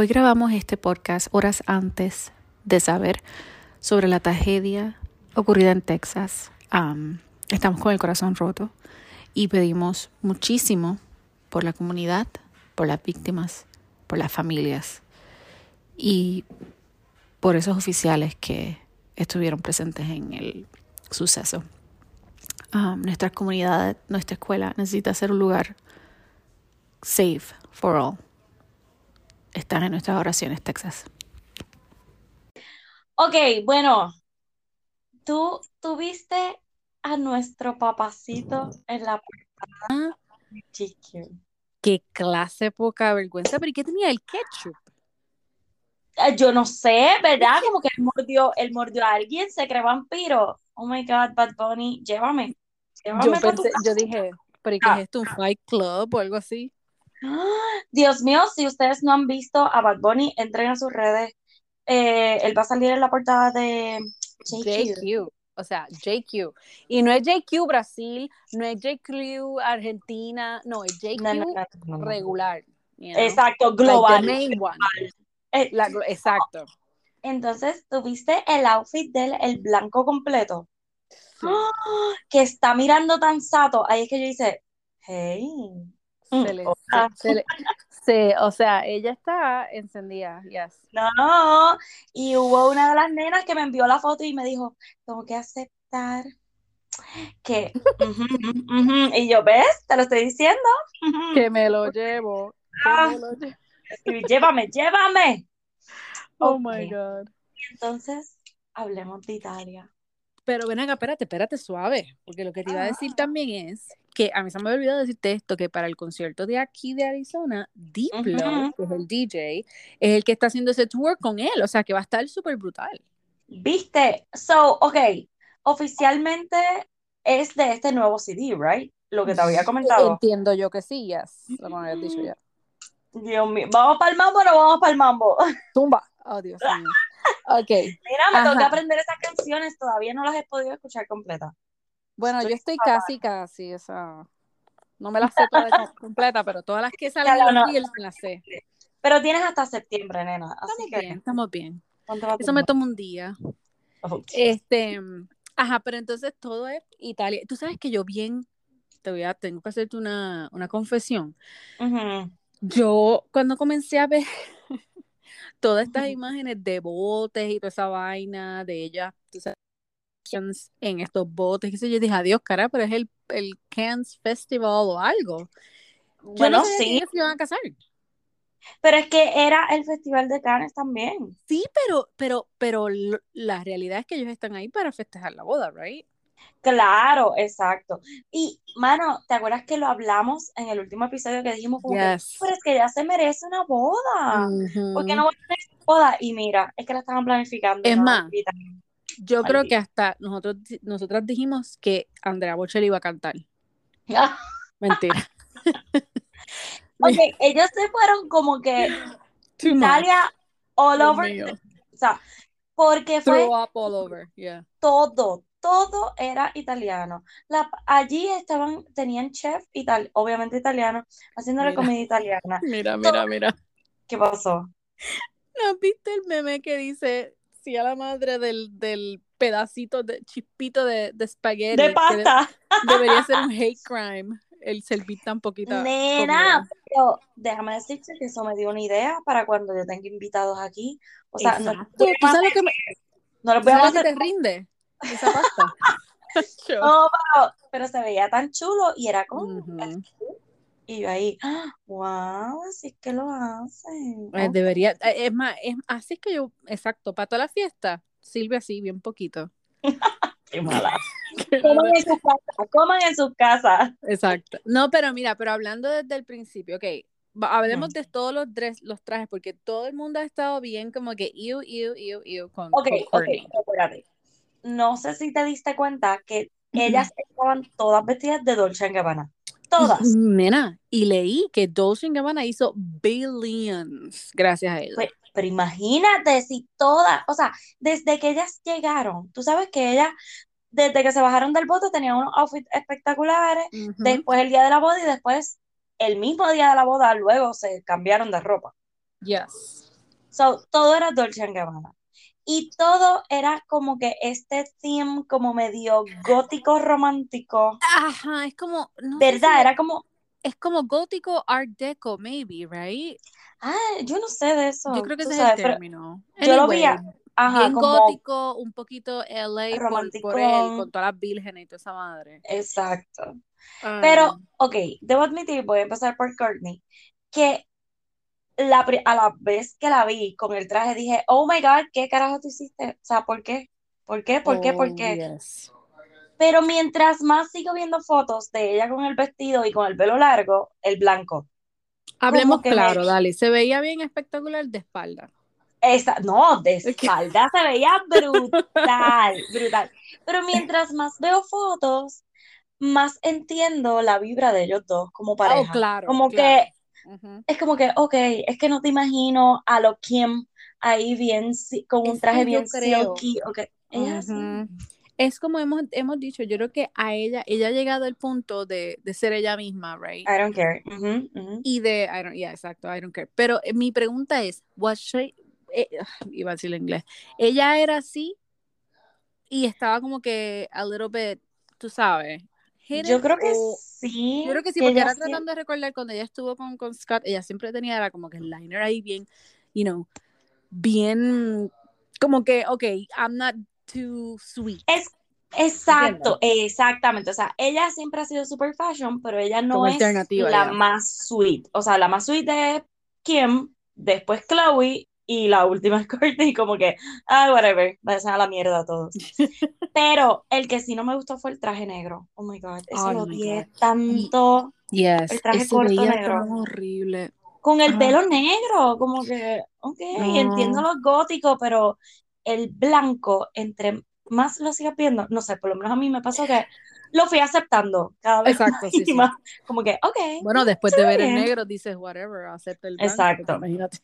Hoy grabamos este podcast horas antes de saber sobre la tragedia ocurrida en Texas. Um, estamos con el corazón roto y pedimos muchísimo por la comunidad, por las víctimas, por las familias y por esos oficiales que estuvieron presentes en el suceso. Um, nuestra comunidad, nuestra escuela necesita ser un lugar safe for all. Están en nuestras oraciones, Texas. Ok, bueno, tú tuviste a nuestro papacito en la portada Qué clase poca vergüenza, pero ¿y qué tenía el ketchup? Ah, yo no sé, ¿verdad? Como que él mordió, él mordió a alguien, se cree vampiro. Oh my God, Bad Bunny, llévame. yo, yo dije, ¿pero qué es ah. esto? ¿Un Fight Club o algo así? Dios mío, si ustedes no han visto a Bad Bunny, entren a sus redes. Eh, él va a salir en la portada de JQ. O sea, JQ. Y no es JQ Brasil, no es JQ Argentina, no, es JQ regular. Exacto, global. Exacto. Entonces, ¿tuviste el outfit del el blanco completo? Que está mirando tan sato. Ahí es que yo dice, hey. Mm, se o sea, ella está encendida, yes. No, y hubo una de las nenas que me envió la foto y me dijo, tengo que aceptar que, y yo, ¿ves? Te lo estoy diciendo. que me lo llevo. Ah. llévame, llévame. Oh my God. Y entonces, hablemos de Italia. Pero ven acá, espérate, espérate, suave, porque lo que te iba a decir también es que a mí se me olvidó decirte esto, que para el concierto de aquí de Arizona, Diplo, que es el DJ, es el que está haciendo ese tour con él, o sea que va a estar súper brutal. ¿Viste? So, ok, oficialmente es de este nuevo CD, ¿right? Lo que te había comentado. Entiendo yo que sí, yes, lo que me habías dicho ya. Dios mío, ¿vamos para el mambo o no vamos para el mambo? Tumba. Oh, Dios mío. Ok. Mira, me tengo que aprender esas canciones, todavía no las he podido escuchar completas. Bueno, yo estoy casi, casi, o sea, no me las sé todas completas, pero todas las que salen claro, me las sé. Pero tienes hasta septiembre, nena. Así estamos que... bien, estamos bien. Eso me toma un día. Este, ajá, pero entonces todo es Italia. Tú sabes que yo bien, te voy a, tengo que hacerte una, una confesión. Yo cuando comencé a ver todas estas imágenes de botes y toda esa vaina de ella, en estos botes, sé yo, dije, adiós, cara, pero es el, el Cannes Festival o algo. bueno, sí. se iban a casar. Pero es que era el Festival de Cannes también. Sí, pero, pero, pero la realidad es que ellos están ahí para festejar la boda, ¿right? Claro, exacto. Y, mano, ¿te acuerdas que lo hablamos en el último episodio que dijimos, como pero es que ya se merece una boda? porque no va a tener boda? Y mira, es que la estaban planificando. Es más, yo creo que hasta nosotros, nosotras dijimos que Andrea Bocelli iba a cantar. Mentira. ok, ellos se fueron como que Italia all over. o sea, porque fue all over, yeah. todo, todo era italiano. La, allí estaban, tenían chef ital, obviamente italiano, haciendo la comida italiana. Mira, mira, mira. ¿Qué pasó? ¿No viste el meme que dice si a la madre del, del pedacito de chispito de, de espagueti? De pasta. debería ser un hate crime el servir tan poquita. Nena, pero déjame decirte que eso me dio una idea para cuando yo tenga invitados aquí. O sea, no, ¿Tú sabes lo que no les voy a te rinde? esa pasta. no, pero, pero, se veía tan chulo y era como. Y yo ahí, wow, así es que lo hacen. Pues debería, eh, es más, es, así es que yo, exacto, para toda la fiesta, sirve así, bien poquito. Qué mala. coman en su casa, coman en su casa. Exacto. No, pero mira, pero hablando desde el principio, ok, hablemos de todos los, los trajes, porque todo el mundo ha estado bien como que iu, iu, iu, iu con, Ok, ok, espérate no sé si te diste cuenta que ellas estaban todas vestidas de Dolce Gabbana. Todas. Nena, y leí que Dolce Gabbana hizo billions gracias a ella. Pues, pero imagínate si todas, o sea, desde que ellas llegaron, tú sabes que ellas, desde que se bajaron del bote, tenían unos outfits espectaculares, después el día de la boda y después el mismo día de la boda luego se cambiaron de ropa. Yes. So, todo era Dolce Gabbana. Y todo era como que este theme como medio gótico romántico. Ajá, es como... ¿Verdad? era como... Es como gótico art deco, maybe, right? Ah, yo no sé de eso. Yo creo que ese es el término. Yo lo vi, ajá, bien gótico, un poquito LA romántico. Por, él, con todas las vírgenes y toda esa madre. Exacto. Pero, ok, debo admitir, voy a empezar por Courtney, que la, a la vez que la vi con el traje dije, oh my god, ¿qué carajo tú hiciste? O sea, ¿por qué? ¿Por qué? ¿Por qué? ¿Por qué? Oh, Pero mientras más sigo viendo fotos de ella con el vestido y con el pelo largo, el blanco. Hablemos claro, dale. Se veía bien espectacular de espalda. Esa, no, de espalda se veía brutal, brutal. Pero mientras más veo fotos, más entiendo la vibra de ellos dos como oh, pareja. claro. Como que es como que, ok, es que no te imagino a lo Kim ahí bien, con un traje bien silky, okay. Es como hemos, hemos dicho, yo creo que a ella, ella ha llegado al punto de, de ser ella misma, right? I don't care. Y de, I don't, yeah, exacto, I don't care. Pero eh, mi pregunta es, was she, eh, iba a decir en inglés, ella era así y estaba como que a little bit, tú sabes, yo creo que sí. Yo creo que sí, porque ahora tratando de recordar cuando ella estuvo con, con Scott, ella siempre tenía era como que el liner ahí bien, you know, bien, como que, ok, I'm not too sweet. Es, exacto, exactamente. O sea, ella siempre ha sido super fashion, pero ella no es la más sweet. O sea, la más sweet es Kim, después Chloe y la última es Courtney, como que, ah, whatever, vayan a la mierda a todos. Pero el que sí no me gustó fue el traje negro. Oh my god, eso lo odié tanto. Yes, el traje corto negro. horrible. Con el pelo negro, como que, ok, entiendo los góticos, pero el blanco, entre más lo sigas viendo, no sé, por lo menos a mí me pasó que lo fui aceptando cada vez Exacto, sí, más. Como que, ok. Bueno, después de ver el negro dices, whatever, acepta el blanco. Exacto. Imagínate.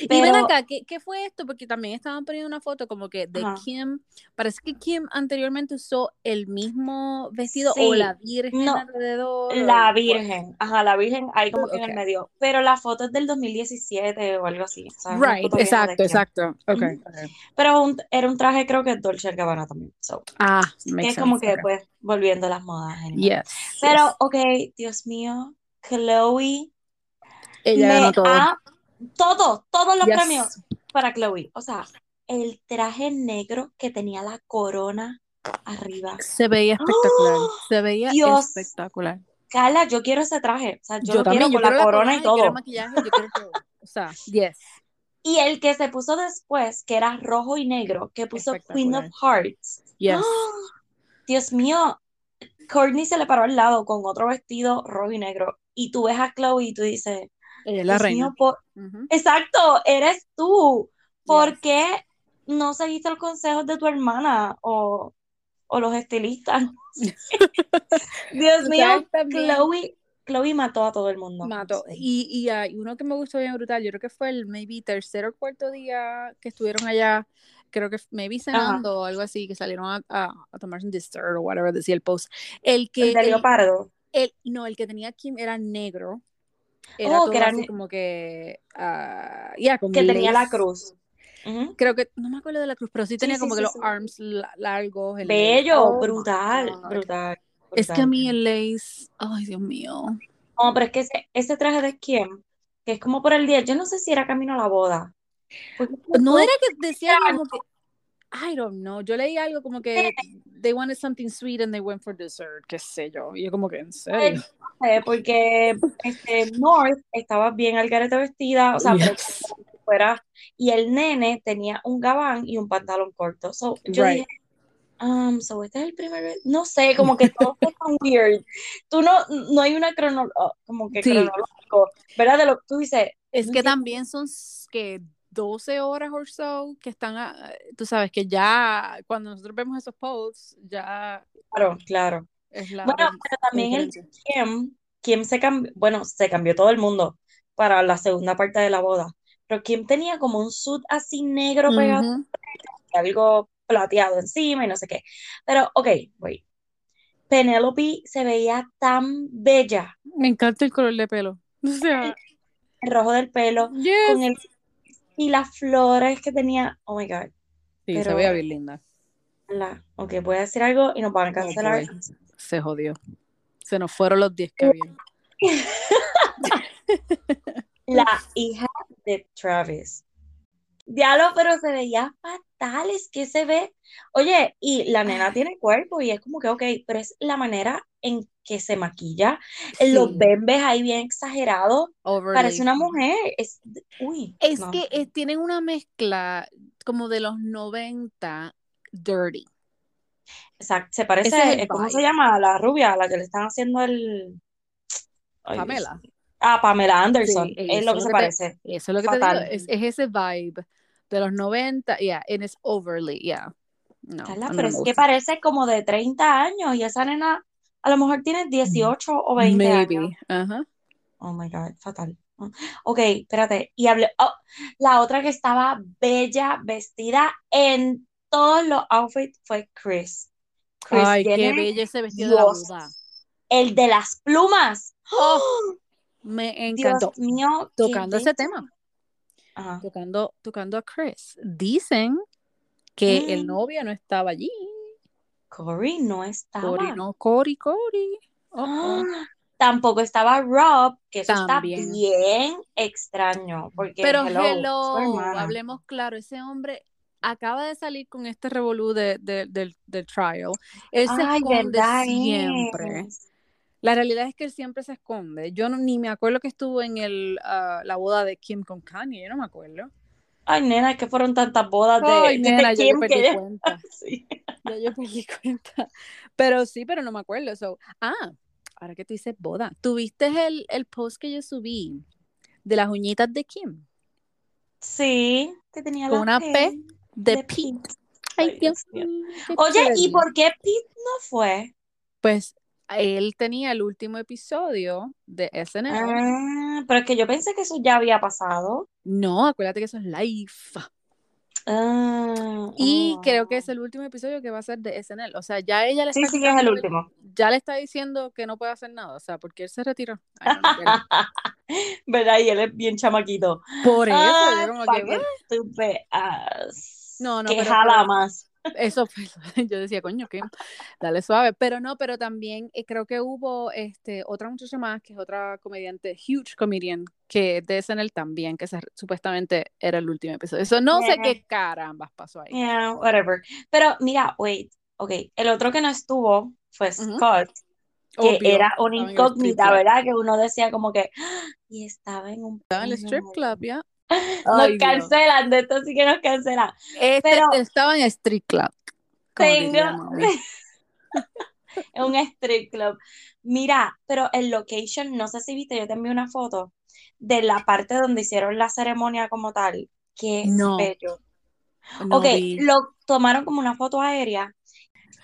Y ven acá, ¿qué, ¿qué, fue esto? Porque también estaban poniendo una foto como que de Kim, parece que Kim anteriormente usó el mismo vestido o la Virgen alrededor. La Virgen, ajá, la Virgen ahí como que en el medio, pero la foto es del 2017 o algo así. Right, exacto, exacto, okay, Pero era un traje creo que Dolce Gabbana también. ah, que es como que pues volviendo a las modas. Yes, pero, ok, Dios mío, Chloe ella me ha todo, todos los premios para Chloe. O sea, el traje negro que tenía la corona arriba. Se veía espectacular. ¡Oh! Se veía espectacular. Carla, yo quiero ese traje. O sea, yo, también, quiero con la corona y todo. Maquillaje, yo quiero todo. O sea, yes. Y el que se puso después, que era rojo y negro, que puso Queen of Hearts. Yes. ¡Oh! Dios mío, Courtney se le paró al lado con otro vestido rojo y negro. Y tú ves a Chloe y tú dices, ella es la reina. Exacto, eres tú. ¿Por qué no seguiste los consejos de tu hermana o, los estilistas? Dios mío, Chloe, Chloe mató a todo el mundo. Mató. Y, y hay uno que me gustó bien brutal, yo creo que fue el maybe tercer o cuarto día que estuvieron allá, creo que maybe cenando o algo así, que salieron a, a, tomarse un dessert o whatever decía el post. El que... El de leopardo. El, no, el que tenía Kim era negro era oh, que era como que, uh, que tenía la cruz. Creo que, no me acuerdo de la cruz, pero sí tenía como que los arms largos. Bello, oh brutal, brutal, Es que a mí el lace, ay Dios mío. No, pero es que ese, traje de quién, que es como por el día, yo no sé si era camino a la boda. No era que decía como que, I don't know, yo leí algo como que they wanted something sweet and they went for dessert, qué sé yo, y yo como que en serio. Porque este, North estaba bien al garete vestida, o sea, fuera, y el nene tenía un gabán y un pantalón corto. So, yo dije, um, so este es el primer, no sé, como que todo es tan weird. Tú no, no hay una cronología, oh, como que cronológico, ¿verdad? De lo que tú dices. Es que también son que 12 horas o so que están, tú sabes que ya cuando nosotros vemos esos posts, ya... Claro, claro. bueno, pero también el Kim, Kim se cambió, bueno, se cambió todo el mundo para la segunda parte de la boda, pero Kim tenía como un suit así negro pegado, algo plateado encima y no sé qué. Pero, ok, wait. Penelope se veía tan bella. Me encanta el color de pelo. O sea, el rojo del pelo, con el Y las flores que tenía, oh my god. Sí, se veía bien linda. La, ok, voy a decir algo y nos van a cancelar. se jodió. Se nos fueron los 10 que había. la hija de Travis. Diablo, pero se veía fatal, es que se ve. Oye, y la nena tiene cuerpo y es como que, ok, pero es la manera en que se maquilla, en los bembes ahí bien exagerado. Parece una mujer. Es, uy, es que eh, tienen una mezcla como de los 90 dirty. Exacto, se parece, ¿cómo se llama? La rubia, a la que le están haciendo el... Pamela. Ah, Pamela Anderson, es lo que se parece. Eso es lo que te digo, es, ese vibe de los 90, yeah, and it's overly, yeah. No, pero es que parece como de 30 años y esa nena a lo mejor tiene 18 o 20 Maybe. años. Oh my God, fatal. Ok, espérate. Y hablé. Oh, la otra que estaba bella, vestida en todos los outfits fue Chris. Ay, qué bella ese vestido de la boda. El de las plumas. ¡Oh! Me encantó. Dios mío. Tocando ese tema. Tocando, tocando a Chris. Dicen que el mm. novio no estaba allí. Cory no estaba. Cory no, Cory, Cory. Tampoco estaba Rob, que eso está bien extraño. Porque, Pero hello, hablemos claro, ese hombre acaba de salir con este revolú de, del, trial. Él se esconde siempre. La realidad es que él siempre se esconde. Yo ni me acuerdo que estuvo en el, ah, la boda de Kim con Kanye, yo no me acuerdo. Ay, nena, que fueron tantas bodas de, Ay, nena, Kim yo perdí cuenta. Ya yo perdí cuenta. Pero sí, pero no me acuerdo. So, ah, ahora que tú dices boda, ¿tuviste el, el post que yo subí de las uñitas de Kim? Sí, que tenía Con una P de, Pete. Ay, Dios mío. Oye, ¿y por qué Pete no fue? Pues él tenía el último episodio de SNL. Ah, pero es que yo pensé que eso ya había pasado. No, acuérdate que eso es live. Ah, y creo que es el último episodio que va a ser de SNL. O sea, ya ella le está. Sí, sí, es el último. Ya le está diciendo que no puede hacer nada. O sea, porque él se retiró. ¿Verdad? Y él es bien chamaquito. Por eso, yo como que. No, no, que jala más. Eso fue, yo decía, coño, que dale suave, pero no, pero también eh, creo que hubo este, otra muchacha más, que es otra comediante, huge comedian, que de SNL también, que supuestamente era el último episodio. Eso no sé qué carambas pasó ahí. Yeah, whatever. Pero mira, wait, ok, el otro que no estuvo fue Scott, que era una incógnita, ¿verdad? Que uno decía como que, ¡Ah! y estaba en un... Estaba en el strip club, ya. Nos cancelan, de esto sí que nos cancelan. Este pero estaba en Street Club. Tengo en un Street Club. Mira, pero el location, no sé si viste, yo te envié una foto de la parte donde hicieron la ceremonia como tal. Que no. bello. ok, lo tomaron como una foto aérea.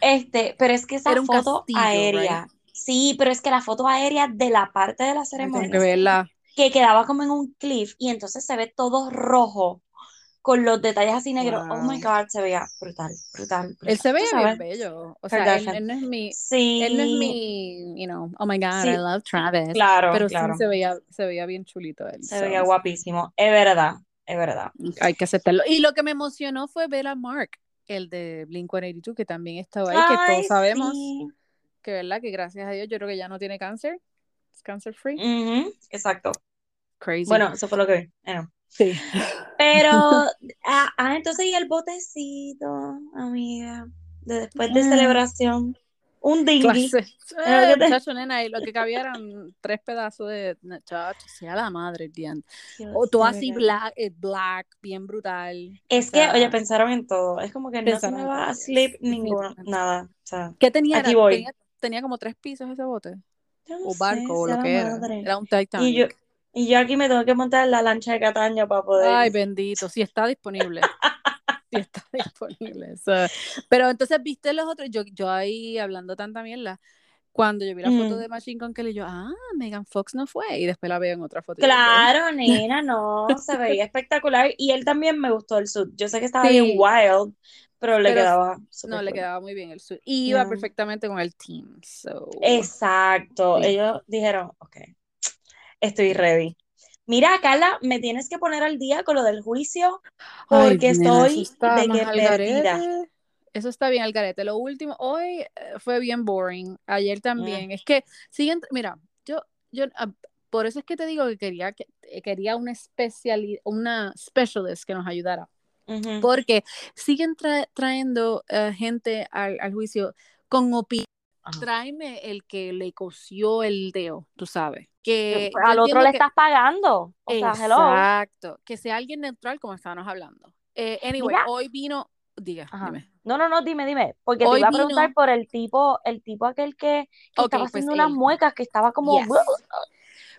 Este, pero es que esa foto aérea. Sí, pero es que la foto aérea de la parte de la ceremonia. que verla que quedaba como en un cliff y entonces se ve todo rojo con los detalles así negros. Oh my god, se veía brutal, brutal. Él se veía bien bello. O sea, él, no es mi, sí. él no es mi, you know, oh my god, I love Travis. Claro, pero claro. sí se veía, se veía bien chulito él. Se veía guapísimo, es verdad, es verdad. Hay que aceptarlo. Y lo que me emocionó fue ver a Mark, el de Blink-182, que también estaba ahí, que todos sabemos que, ¿verdad? Que gracias a Dios yo creo que ya no tiene cáncer cancer free. Exacto. Crazy. Bueno, eso fue lo que vi. Sí. Pero, ah, ah, entonces, y el botecito, amiga, de después de ah. celebración. Un dinghy. Eh, muchacho, nena, y lo que cabía eran tres pedazos de chacho, sea la madre, Diane. O todo así black, eh, black, bien brutal. Es que, oye, pensaron en todo. Es como que no se me va a slip ninguno, nada. O sea, ¿Qué tenía? Aquí voy. Tenía, tenía, como tres pisos ese bote o barco o lo que era. Era un Titanic. Y yo, y yo aquí me tengo que montar la lancha de Cataña para poder. Ay, bendito, si está disponible. si está disponible. Pero entonces, ¿viste los otros? Yo, yo ahí hablando tanta mierda. Cuando yo vi la foto mm. de Machine Gun Kelly, yo, ah, Megan Fox no fue. Y después la veo en otra foto. Claro, nena, no, se veía espectacular. Y él también me gustó el suit. Yo sé que estaba bien wild, pero le quedaba No, le quedaba muy bien el suit. Y iba perfectamente con el team. So. Exacto. Ellos dijeron, ok, estoy ready. Mira, Carla, me tienes que poner al día con lo del juicio porque estoy de que perdida. Eso está bien, Algarete. Lo último, hoy eh, fue bien boring. Ayer también. Es que siguen, mira, yo, yo, ah, por eso es que te digo que quería, que, eh, quería una especialidad, una specialist que nos ayudara. Porque siguen trayendo eh, gente al, al, juicio con opinión. Tráeme el que le cosió el dedo, tú sabes. Que al otro le estás pagando. O exacto. Que sea alguien neutral, como estábamos hablando. Eh, anyway, hoy vino. Diga, dime. No, no, no, dime, dime. Porque te iba a preguntar por el tipo, el tipo aquel que, estaba pues haciendo unas muecas, que estaba como.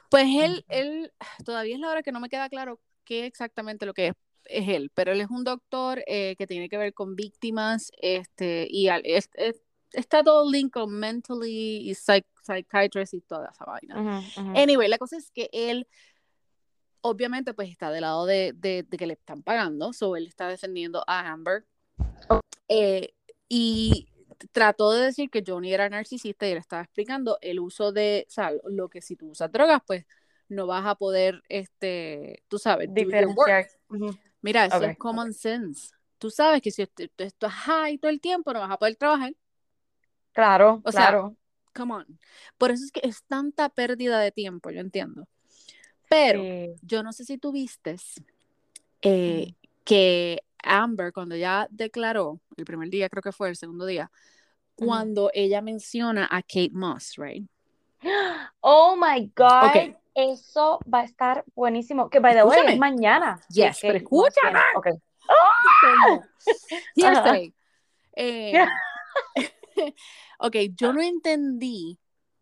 Pues él, él, todavía es la hora que no me queda claro qué exactamente lo que es es él, pero él es un doctor eh, que tiene que ver con víctimas, este, y está todo link con mentally y psychiatrist y toda esa vaina. Anyway, la cosa es que él obviamente pues está del lado de, de, que le están pagando, so él está defendiendo a Amber. Eh, y trató de decir que Johnny era narcisista y él estaba explicando el uso de, o sea, lo que si tú usas drogas, pues no vas a poder, este, tú sabes, diferenciar. Mira, eso es common sense. Tú sabes que si tú estás high todo el tiempo, no vas a poder trabajar. Claro, o claro. Sea, come on. Por eso es que es tanta pérdida de tiempo, yo entiendo. Pero yo no sé si tú vistes eh, que Amber, cuando ya declaró, el primer día creo que fue, el segundo día, cuando ella menciona a Kate Moss, right? Oh my God. Okay. Eso va a estar buenísimo. Que by the way, es mañana. Yes, pero escúchame. Okay. Eh, ok, yo no entendí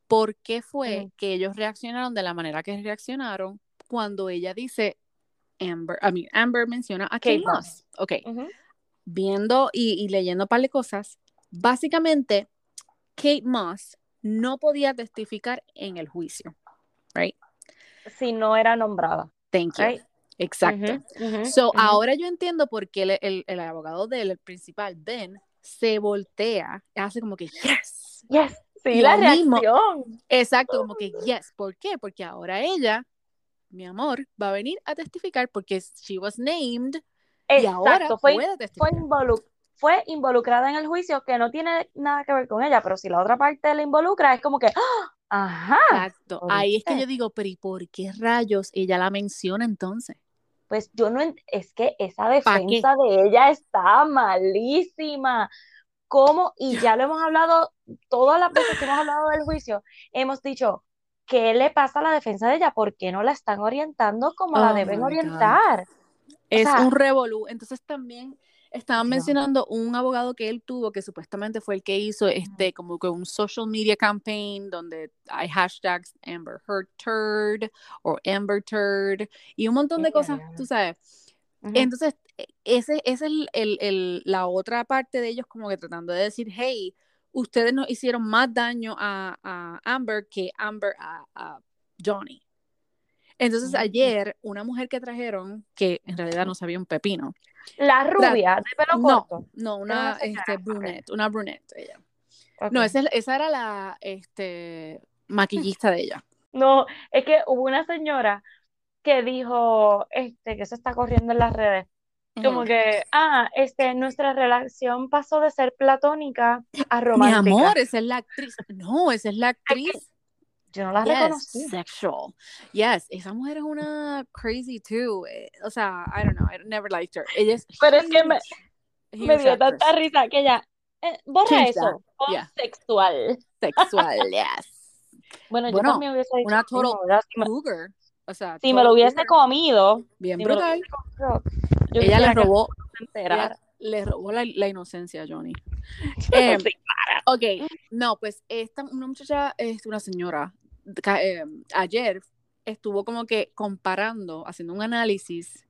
por qué fue que ellos reaccionaron de la manera que reaccionaron cuando ella dice Amber, I mean, Amber menciona a Kate, Moss. Ok, viendo y, y, leyendo un par de cosas, básicamente Kate Moss no podía testificar en el juicio, right? si no era nombrada. Thank you. Exacto. so, ahora yo entiendo por qué el, abogado del principal, Ben, se voltea, hace como que, yes. Yes. Sí, la reacción. exacto, como que, yes. ¿Por qué? Porque ahora ella, mi amor, va a venir a testificar porque she was named y ahora fue, puede testificar. Fue, fue involucrada en el juicio que no tiene nada que ver con ella, pero si la otra parte la involucra, es como que, ¡ah! Ajá. Exacto. Ahí es que yo digo, pero ¿y por qué rayos ella la menciona entonces? Pues yo no, es que esa defensa de ella está malísima. ¿Cómo? Y ya lo hemos hablado, todas las veces que hemos hablado del juicio, hemos dicho, ¿qué le pasa a la defensa de ella? ¿Por qué no la están orientando como la oh deben orientar? Es un revolú. Entonces también Estaban mencionando un abogado que él tuvo que supuestamente fue el que hizo este como que un social media campaign donde hay hashtags Amber Heard Turd o Amber Turd y un montón de cosas, tú sabes. Entonces, e, ese, ese es el, el, la otra parte de ellos como que tratando de decir, hey, ustedes nos hicieron más daño a, a Amber que Amber a, a Johnny. Entonces ayer una mujer que trajeron, que en realidad no sabía un pepino. La rubia, de pelo corto. No, una este, brunette, una brunette ella. No, esa, esa, era la este, maquillista de ella. No, es que hubo una señora que dijo, este, que se está corriendo en las redes, como que, ah, este, nuestra relación pasó de ser platónica a romántica. Mi amor, esa es la actriz. No, esa es la actriz. Yo no la reconocí. Sexual. Yes, esa mujer es una crazy too. Eh, o sea, I don't know, I never liked her. Ella es Pero es que me, me dio tanta risa que ella, eh, borra eso, sexual. Sexual, yes. bueno, yo también hubiese dicho una total cougar. O sea, si me lo hubiese comido. Bien brutal. ella le robó, le robó la, la inocencia a Johnny. Eh, ok, no, pues esta, una muchacha, es una señora, Em, ayer estuvo como que comparando, haciendo un análisis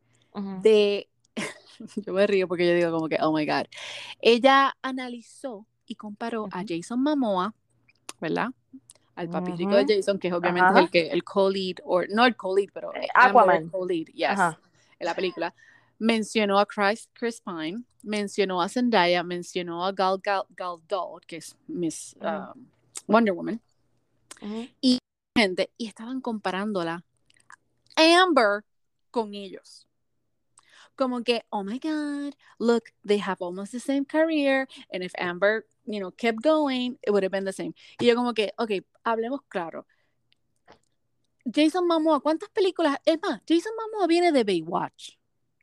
de, yo me río porque yo digo como que, oh my God, ella analizó y comparó a Jason Momoa, ¿verdad? Al papi de Jason, que es obviamente el que el co-lead, o no el co-lead, pero eh, Aquaman. co-lead, yes, en la película. Mencionó a Chris, Chris Pine, mencionó a Zendaya, mencionó a Gal, Gal, Gadot, que es Miss um, Wonder Woman, y gente, y estaban comparándola Amber con ellos. Como que, oh my God, look, they have almost the same career, and if Amber, you know, kept going, it would have been the same. Y yo como que, ok, hablemos claro. Jason Momoa, ¿cuántas películas? Es más, Jason Momoa viene de Baywatch,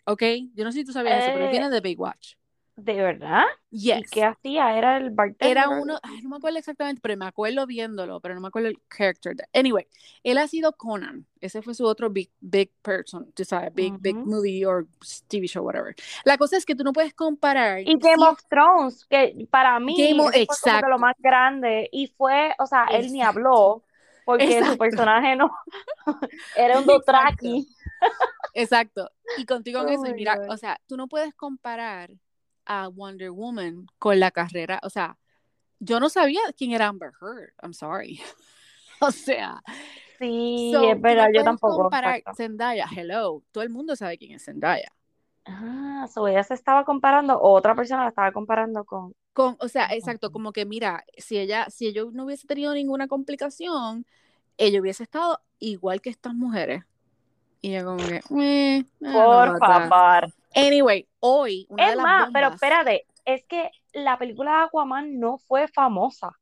¿ok? Yo no sé si tú sabías eso, pero viene de Baywatch. ¿De verdad? Yes. ¿Y qué hacía? ¿Era el bartender? Era uno, no me acuerdo exactamente, pero me acuerdo viéndolo, pero no me acuerdo el character. Anyway, él ha sido Conan. Ese fue su otro big, big person, tú sabes, big, big movie or TV show, whatever. La cosa es que tú no puedes comparar. Y Game of Thrones, que para mí Game of, fue lo más grande. Y fue, o sea, él ni habló, porque su personaje no era un Dothraki. Exacto. Y contigo en eso, mira, o sea, tú no puedes comparar a Wonder Woman con la carrera, o sea, yo no sabía quién era Amber Heard, I'm sorry. o sea, sí, es verdad, yo tampoco. Comparar Zendaya, hello, todo el mundo sabe quién es Zendaya. Ah, so ella se estaba comparando, o otra persona la estaba comparando con. Con, o sea, exacto, como que mira, si ella, si ella no hubiese tenido ninguna complicación, ella hubiese estado igual que estas mujeres. Y yo como que, eh, por favor. Anyway, hoy. Una es más, pero espérate, es que la película de Aquaman no fue famosa.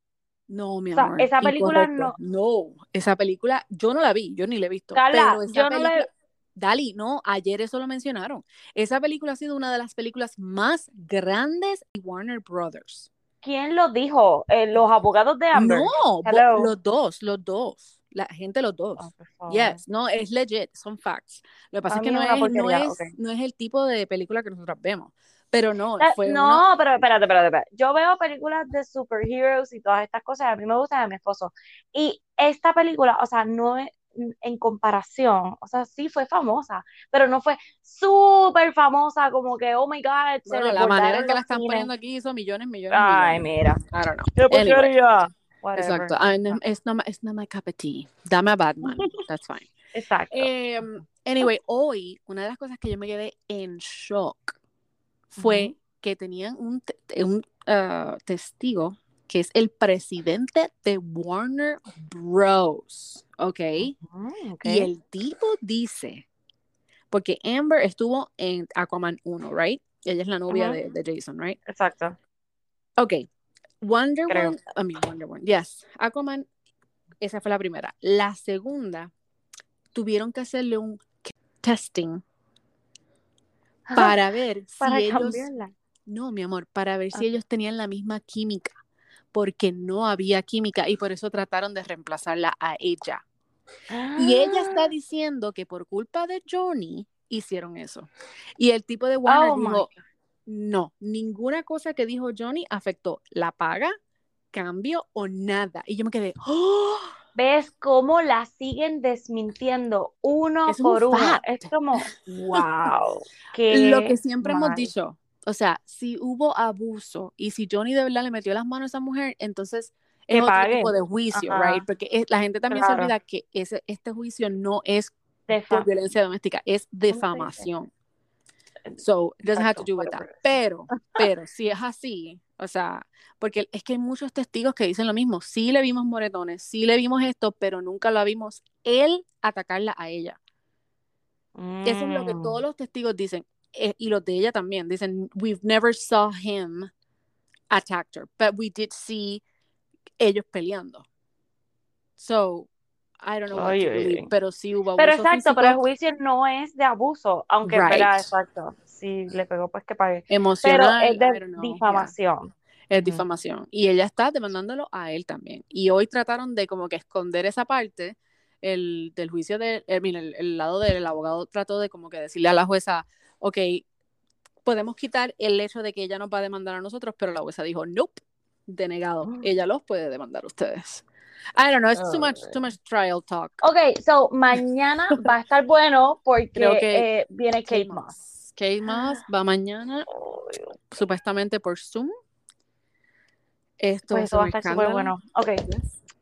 No, mi amor. esa película no. No, esa película yo no la vi, yo ni la he visto. Carla, yo no la Dali, no, ayer eso lo mencionaron. Esa película ha sido una de las películas más grandes de Warner Brothers. ¿Quién lo dijo? Eh, ¿Los abogados de Amber? No, los dos, los dos la gente los dos. Oh, yes, no, es legit, son facts. Lo que pasa es que no es, no es, el tipo de película que nosotros vemos. Pero no, eh, fue No, pero espérate, espérate, espérate. Yo veo películas de superheroes y todas estas cosas, a mí me gustan a mi esposo. Y esta película, o sea, no es en comparación, o sea, sí fue famosa, pero no fue súper famosa, como que, oh my god. Bueno, la manera en que la están poniendo aquí hizo millones, millones. Ay, mira. I don't know. Exacto. Ah, it's, not, it's not my cup of tea. Dame a Batman. That's fine. Exacto. Em, anyway, hoy una de las cosas que yo me quedé en shock fue que tenían un, un uh, testigo que es el presidente de Warner Bros. ¿Okay? ¿ok? Y el tipo dice, porque Amber estuvo en Aquaman 1, ¿right? Ella es la novia de, de, Jason, ¿right? Exacto. Ok, Wonder Woman, I mean Wonder Woman, yes, Aquaman, esa fue la primera. La segunda, tuvieron que hacerle un testing para ver si ellos... No, mi amor, para ver si ellos tenían la misma química, porque no había química y por eso trataron de reemplazarla a ella. Y ella está ah. diciendo que por culpa de Johnny hicieron eso. Y el tipo de Warner oh dijo, no, ninguna cosa que dijo Johnny afectó la paga, cambio o nada. Y yo me quedé, ¡Oh! ¿Ves cómo la siguen desmintiendo uno por uno? Es como, wow. Lo que siempre hemos dicho, o sea, si hubo abuso y si Johnny de verdad le metió las manos a esa mujer, entonces es otro tipo de juicio, right? Porque la gente también se olvida que ese, este juicio no es por violencia doméstica, es defamación. So, it doesn't have to do with that. Pero, pero, si es así, o sea, porque es que hay muchos testigos que dicen lo mismo. Sí le vimos moretones, sí le vimos esto, pero nunca lo vimos él atacarla a ella. Eso es lo que todos mm. los testigos dicen. Eh, y los de ella también. Dicen, we've never saw him attack her, but we did see ellos peleando. So, I don't know pero sí hubo abuso Pero exacto, pero el juicio no es de abuso, aunque exacto. Si le pegó, pues que pague. Emocional. Pero es de difamación. Es difamación. Y ella está demandándolo a él también. Y hoy trataron de como que esconder esa parte el, del juicio de, el, el, el lado del abogado trató de como que decirle a la jueza, ok, podemos quitar el hecho de que ella nos va a demandar a nosotros, pero la jueza dijo, nope, denegado, mm. ella los puede demandar a ustedes. I don't know, it's too much, too much trial talk. Ok, so mañana va a estar bueno porque que eh, viene Kate Moss. Kate Moss va mañana, supuestamente por Zoom. Esto pues va a estar súper bueno. Ok.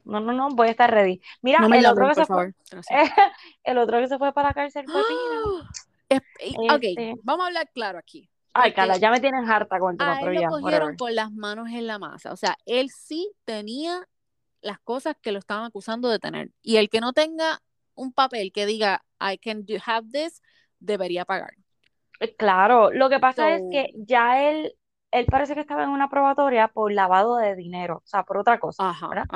No, no, no, voy a estar ready. Mira, el, otro que se fue, el otro que se fue para la cárcel fue Pino. Ok, este. vamos a hablar claro aquí. Ay, Carla, ya me tienen harta con el tema. Lo cogieron con las manos en la masa. O sea, él sí tenía las cosas que lo estaban acusando de tener. Y el que no tenga un papel que diga, I can have this, debería pagar. Eh, claro, lo que pasa es que ya él, él parece que estaba en una probatoria por lavado de dinero, o sea, por otra cosa, ¿verdad?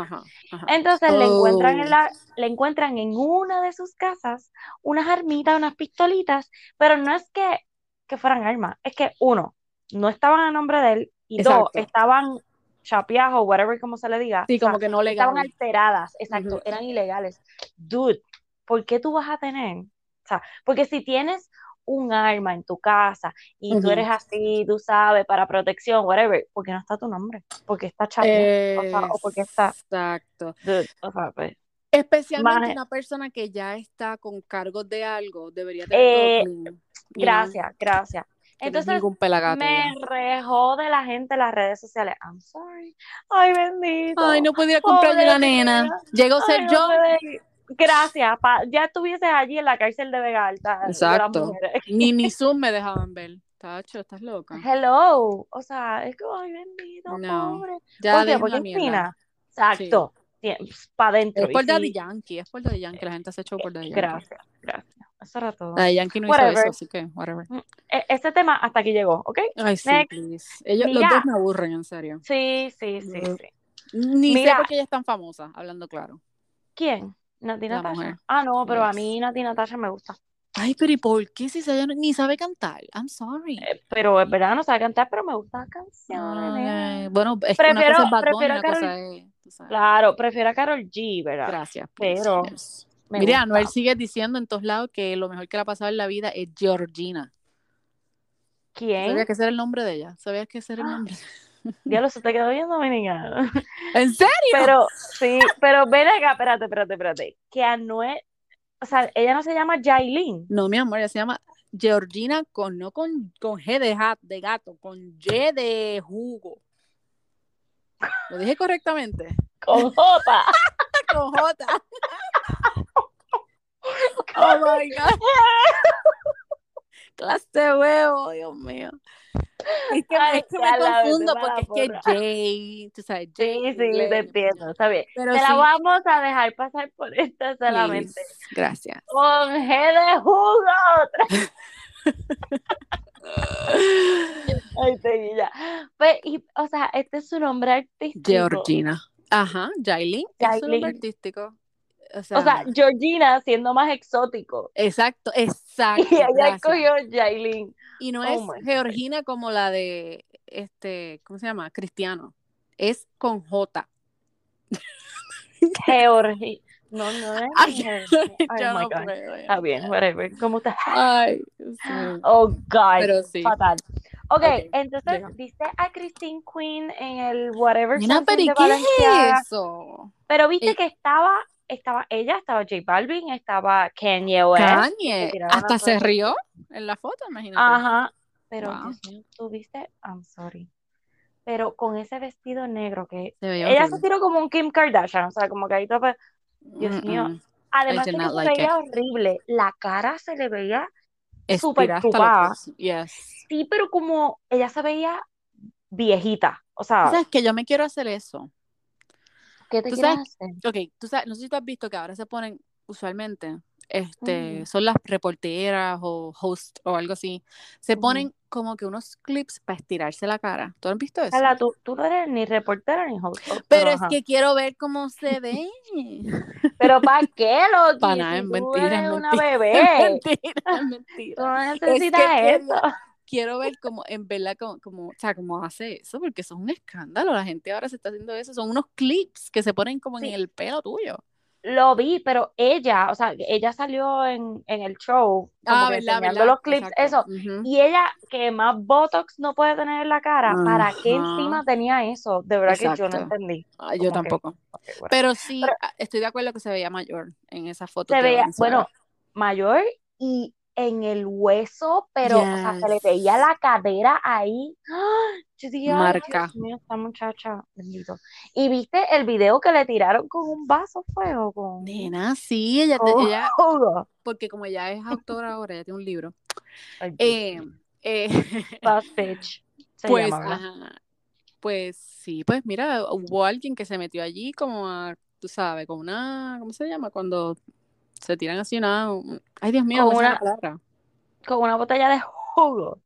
Entonces le encuentran en la, le encuentran en una de sus casas unas armitas, unas pistolitas, pero no es que, que fueran armas, es que uno, no estaban a nombre de él, y dos, estaban chapeadas o whatever como se le diga. Sí, como que no legales. Estaban alteradas, exacto, eran ilegales. Dude, ¿por qué tú vas a tener? O sea, porque si tienes un arma en tu casa y tú eres así, tú sabes, para protección, whatever, ¿por qué no está tu nombre? Porque está chapeado, o, porque está... Exacto. Dude, o sea, pues, Especialmente una persona que ya está con cargos de algo, debería tener eh, Gracias, gracias. Entonces, me rejó de la gente en las redes sociales. I'm sorry. Ay, bendito. Ay, no podía comprar una nena. Llegó a ser yo. Gracias. ya estuvieses allí en la cárcel de Vega Alta. Exacto. Ni, ni Zoom me dejaban ver. Tacho, estás loca. Hello. O sea, es como, ay, bendito, no. pobre. Ya ¿Por qué? Porque Exacto. Para adentro. Es por Daddy Yankee. Es por Daddy Yankee. La gente se echó por Daddy Yankee. Gracias, gracias. Eso era todo. Daddy Yankee no hizo eso, así que, whatever. Mm, e, este tema hasta aquí llegó, ¿ok? Ay, sí. Ellos, los dos me aburren, en serio. Sí, sí, sí, sí. Ni sé por qué ella es tan famosa, hablando claro. ¿Quién? Nati Natasha. Ah, no, pero a mí Nati Natasha me gusta. Ay, pero ¿y por qué si ella ni sabe cantar? I'm sorry. Eh, pero es verdad, no sabe cantar, pero me gusta la canción. bueno, es prefiero, que una cosa es Bad Bunny, una cosa es... Claro, prefiero a Carol G, ¿verdad? Gracias. Pero... Mira, Anuel sigue diciendo en todos lados que lo mejor que le ha pasado en la vida es Georgina. ¿Quién? Sabía que ese era el nombre de ella. Sabías que ese era el ah. nombre. Diablo, se te quedó bien dominicano. ¿En serio? Pero, sí, pero ven acá, espérate, espérate, espérate. Que Anuel, o sea, ella no se llama Jailin. No, mi amor, ella se llama Georgina con, no con, con G de, de gato, con Y de jugo. ¿Lo dije correctamente? Con J. con J. oh my God. Clase de huevo, Dios mío. Es que, me confundo porque es que Jay, tú sabes, Jay. Sí, sí, te entiendo, está bien. Pero te la vamos a dejar pasar por esta solamente. gracias. Con G de jugo. Ay, seguilla. Pues, y, o sea, este es su nombre artístico. Georgina. Ajá, Jailin. Es nombre artístico. O sea, Georgina siendo más exótico. Exacto, exacto. Y ella escogió Jailin. Y no oh es Georgina como la de este, ¿cómo se llama? Cristiano. Es con J. Georgina. No, no es. Ay, oh my God. Está bien, whatever. ¿Cómo está? Ay, Oh, God. Pero sí. Fatal. Ok, entonces viste a Christine Queen en el Whatever. No, pero qué es eso? Pero viste eh, que estaba estaba ella, estaba J Balvin, estaba Kanye West. Kanye, hasta se rió en la foto, imagínate. Ajá, pero tú viste, I'm sorry. Pero con ese vestido negro que ella se tiró como un Kim Kardashian, o sea, como que ahí todo, Dios mío. Además que se veía horrible, la cara se le veía súper chupada. Sí, pero como ella se veía viejita, o sea. ¿Sabes que yo me quiero hacer eso? ¿Qué te quieres hacer? Ok, tú sabes, no sé si tú has visto que ahora se ponen usualmente, este, son las reporteras o host o algo así, se ponen como que unos clips para estirarse la cara. ¿Tú has visto eso? tú, tú no eres ni reportera ni host. Pero, es que quiero ver cómo se ve. pero ¿para qué, lo Para nada, es mentira, es una bebé. Es mentira, es mentira. Tú no necesitas eso quiero ver cómo, en verdad, como, o sea, cómo hace eso, porque eso es un escándalo. La gente ahora se está haciendo eso. Son unos clips que se ponen como en el pelo tuyo. Lo vi, pero ella, o sea, ella salió en, el show, como ah, enseñando los clips, eso. Y ella, que más Botox no puede tener en la cara, ¿para qué encima tenía eso? De verdad que yo no entendí. Ah, yo tampoco. Pero sí, ah, estoy de acuerdo que se veía mayor en esa foto. Se veía, bueno, mayor y en el hueso, pero o sea, se le veía la cadera ahí. Yo dije, Marca. Dios mío, esta muchacha, bendito. ¿Y viste el video que le tiraron con un vaso fuego? Con... Nena, sí, ella, ella, porque como ella es autora ahora, ella tiene un libro. eh, eh, pues, pues sí, pues mira, hubo alguien que se metió allí como a, tú sabes, con una, ¿cómo se llama? Cuando se tiran así una, ay Dios mío, Con una- palabra. Con una botella de jugo.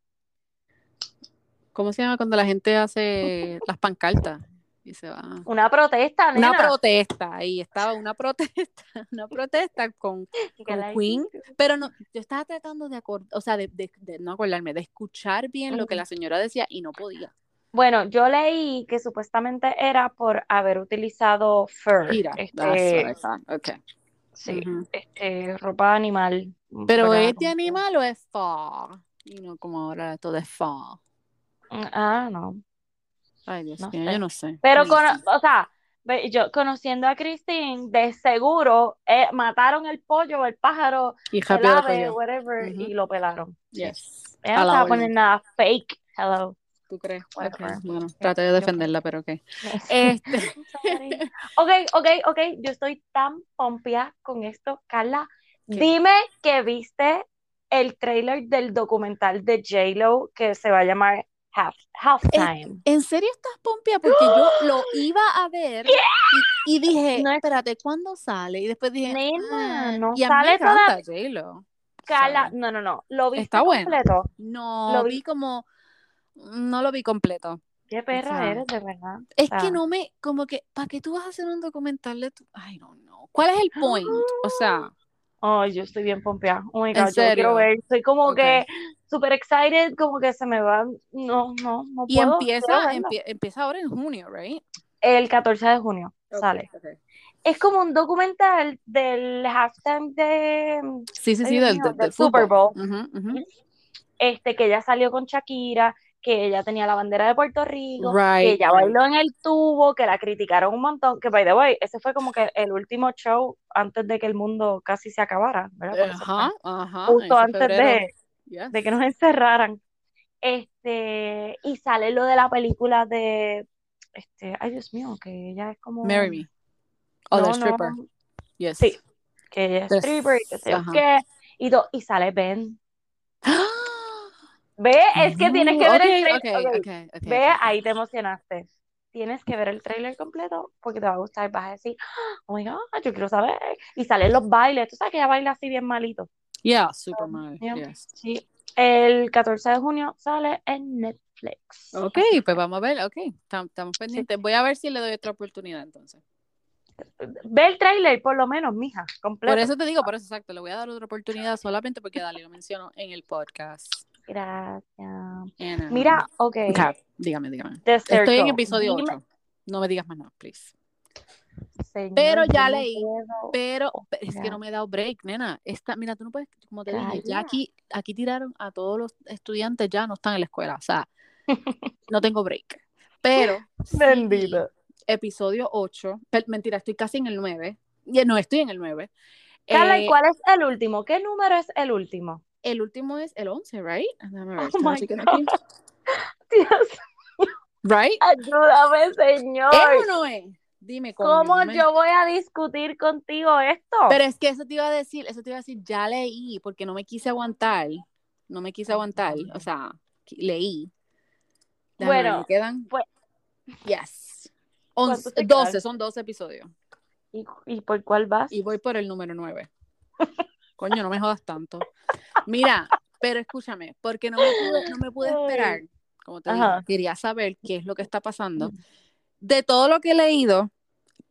¿Cómo se llama cuando la gente hace las pancartas? Y se va. Una protesta, nena. Una protesta, ahí estaba una protesta, una protesta con, con Queen, pero no, yo estaba tratando de acordar, o sea, de, de- de no acordarme, de escuchar bien lo que la señora decía y no podía. Bueno, yo leí que supuestamente era por haber utilizado fur. Mira, este. Okay. Sí, este, ropa animal. Pero ¿verdad? ¿es de animal o es fa? Y no como ahora todo es fa. Ah, no. Ay, Dios No mío, sé. yo no sé. Pero, sí. o sea, yo conociendo a Christine, de seguro eh, mataron el pollo o el pájaro, Y el ave, whatever, y lo pelaron. Yes. Ella no la se va a orden. poner nada fake. Hello. ¿Tú crees? Whatever. Ok, Bueno, traté de defenderla, pero ok. Este. Ok, ok, ok. Yo estoy tan pompia con esto. Carla, ¿Qué? dime que viste el trailer del documental de J-Lo que se va a llamar Half, Halftime. ¿En serio estás pompia? Porque yo lo iba a ver y, y dije, No es- espérate, ¿cuándo sale? Y después dije, Nena, ah, no y a mí me sale. Carla, ¿sabes? no, no, no. Lo viste Está bueno. completo. No, Lo vi vi- como, no lo vi completo. Qué perra sea, eres, de verdad. Es O que no me, como que, ¿para qué tú vas a hacer un documental de tu, ay, no, no. ¿Cuál es el point? O sea, Ay, yo estoy bien pompeada. Oh my ¿En God, yo quiero ver. Estoy como Ok. que super excited, como que se me va. No, no, no y puedo. quiero empieza, empie- empieza ahora en junio, right? El 14 de junio Ok, sale. ok. Es como un documental del halftime de Sí, sí, sí, del, del- del Super. Bowl. Ujú, ujú. este que ella salió con Shakira, que ella tenía la bandera de Puerto Rico, Right, que ella right. bailó en el tubo, que la criticaron un montón, que by the way, ese fue como que el último show antes de que el mundo casi se acabara, ¿verdad? Ajá, ajá. justo antes febrero. de, Yes. de que nos encerraran. Este, y sale lo de la película de, este, ay Dios mío, que ella es como... Marry Me. O No, The no, Stripper. Yes. Sí. que ella es The- stripper y que ajá. qué, y, do- y sale Ben. Ve, es que tienes que ver el trailer. ok, Ok, ok, ok, Ve, ahí te emocionaste. Tienes que ver el trailer completo porque te va a gustar. Vas a decir, oh my God, yo quiero saber. Y salen los bailes. Tú sabes que ella baila así bien malito. Yeah, super mal. Yeah. Yes. Sí. El 14 de junio sale en Netflix. Ok, pues vamos a ver, ok, tam- estamos pendientes. Voy a ver si le doy otra oportunidad entonces. Ve el trailer, por lo menos, mija, completo. Por eso te digo, por eso exacto, le voy a dar otra oportunidad solamente porque Dali lo mencionó en el podcast. Gracias. Mira, ok. ok, dígame, dígame. The Estoy en episodio Dime, 8. No me digas más nada, please. señor, Pero ya no leí. puedo. Pero pero es que no me he dado break, nena. Esta, mira, tú no puedes, como te dije, ya aquí, aquí tiraron a todos los estudiantes, ya no están en la escuela. O sea, no tengo break. Pero sí, episodio 8, per- mentira, estoy casi en el 9. Ya no, estoy en el 9. Carla, ¿y Eh, cuál es el último? ¿Qué número es el último? El último es el 11, right? Déjame ver, Oh my aquí. Dios, Right? ayúdame, señor. ¿Es o no es? Dime ¿Cómo no me- yo voy a discutir contigo esto? Pero es que eso te iba a decir, eso te iba a decir, ya leí, porque no me quise aguantar. No me quise aguantar. O sea, leí. Déjame ver, Bueno, me quedan. pues- Yes. ¿Cuántos 11, te 12, quedan? son 12 episodios. ¿Y, y por cuál vas? Y voy por el número 9. Coño, no me jodas tanto. Mira, pero escúchame, porque no me pude, no me pude esperar. Como te Ajá. dije, quería saber qué es lo que está pasando. De todo lo que he leído,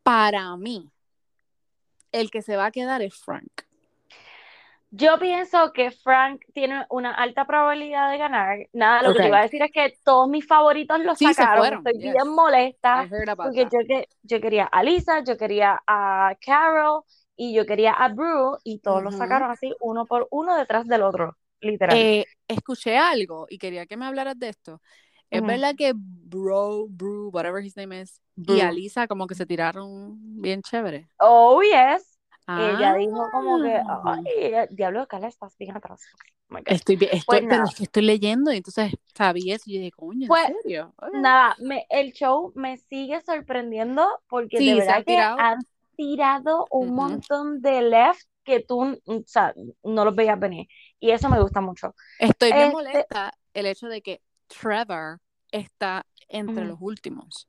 para mí, el que se va a quedar es Frank. Yo pienso que Frank tiene una alta probabilidad de ganar. Nada, lo Ok. que te iba a decir es que todos mis favoritos los Sí, sacaron. Estoy yes. bien molesta porque yo, que, yo quería a Lisa, yo quería a Carol y yo quería a Brew y todos los Ujú. sacaron así uno por uno detrás del otro, literal. Eh, escuché algo y quería que me hablaras de esto. Es Ujú. verdad que Bro, Brew, whatever his name is, y. Alisa como que se tiraron bien chévere. Oh, yes. Ella dijo como que, Ah. ay, diablo, Carla, estás bien atrás. Oh. Estoy, bien- estoy, Pues pero es que estoy leyendo y entonces sabía eso y dije, coño, ¿en Pues, serio? Nada, me, el show me sigue sorprendiendo porque Sí, de verdad que han tirado un montón de left que tú, o sea, no los veías venir. Y eso me gusta mucho. Estoy bien Este- molesta el hecho de que Trevor está entre los últimos.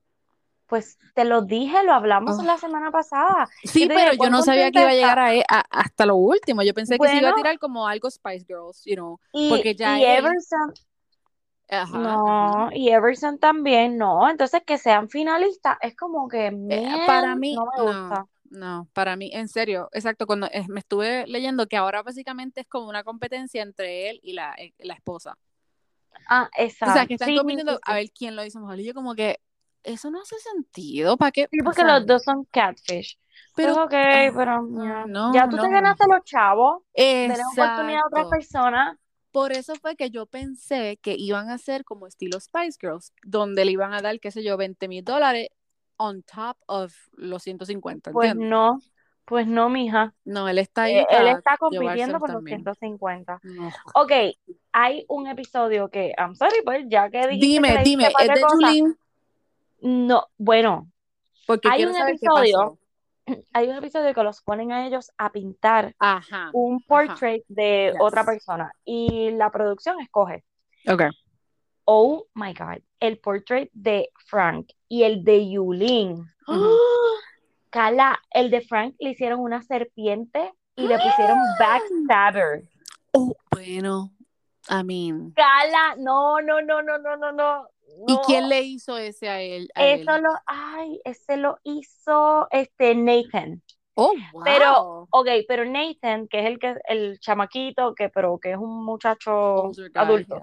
pues te lo dije, lo hablamos la semana pasada. Sí, pero yo no sabía que iba a llegar a, e, hasta lo último. Yo pensé que se iba a tirar como algo Spice Girls, you know, y, porque ya y Everson, no, y Everson también, no. Entonces que sean finalistas es como que eh, para mí no me gusta. No, para mí, en serio, exacto, cuando me estuve leyendo que ahora básicamente es como una competencia entre él y la, eh, la esposa. Ah, exacto. O sea, que están compitiendo a ver quién lo hizo mejor. Y yo como que, eso no hace sentido, ¿para qué? Sí, porque los dos son catfish. Pero, pues, ok, ah, pero no, ya tú te ganaste los chavos, tenemos oportunidad a otras personas. Por eso fue que yo pensé que iban a ser como estilo Spice Girls, donde le iban a dar, qué sé yo, 20 mil dólares on top of los 150. Pues no, pues no, mija. No, él está ahí. Eh, él está compitiendo por los 150. Ok, hay un episodio que, I'm sorry, pues ya que dijiste Dime, dime, ¿es de Julín? No, bueno. Porque hay un episodio. Hay un episodio que los ponen a ellos a pintar un portrait de otra persona y la producción escoge. Ok. Oh my God, el portrait de Frank y el de Yulin. Cala, el de Frank le hicieron una serpiente y le pusieron backstabber. Oh, bueno, I mean. Cala, no, no, no, no, no, no, no. ¿Y quién le hizo ese a él? Eso lo, ay, ese lo hizo este Nathan. Oh, wow. Pero, ok, pero Nathan, que es el que el chamaquito, que pero que es un muchacho adulto.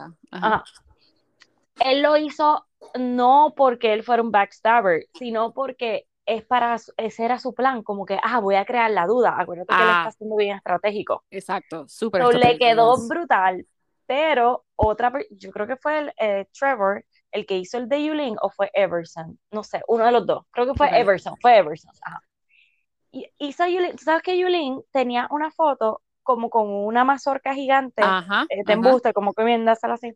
Él lo hizo no porque él fuera un backstabber, sino porque es para, ese era su plan, como que, ah, voy a crear la duda. Acuérdate que él está ah. haciendo bien estratégico. Exacto, súper. le quedó brutal, pero otra, yo creo que fue el eh, Trevor, el que hizo el de Yulin, o fue Everson, no sé, uno de los dos. Creo que fue Everson, fue Everson. Ajá. Y hizo Yulin, ¿tú sabes que Yulin tenía una foto como con una mazorca gigante ajá, eh, de embuste, como comiéndasela así?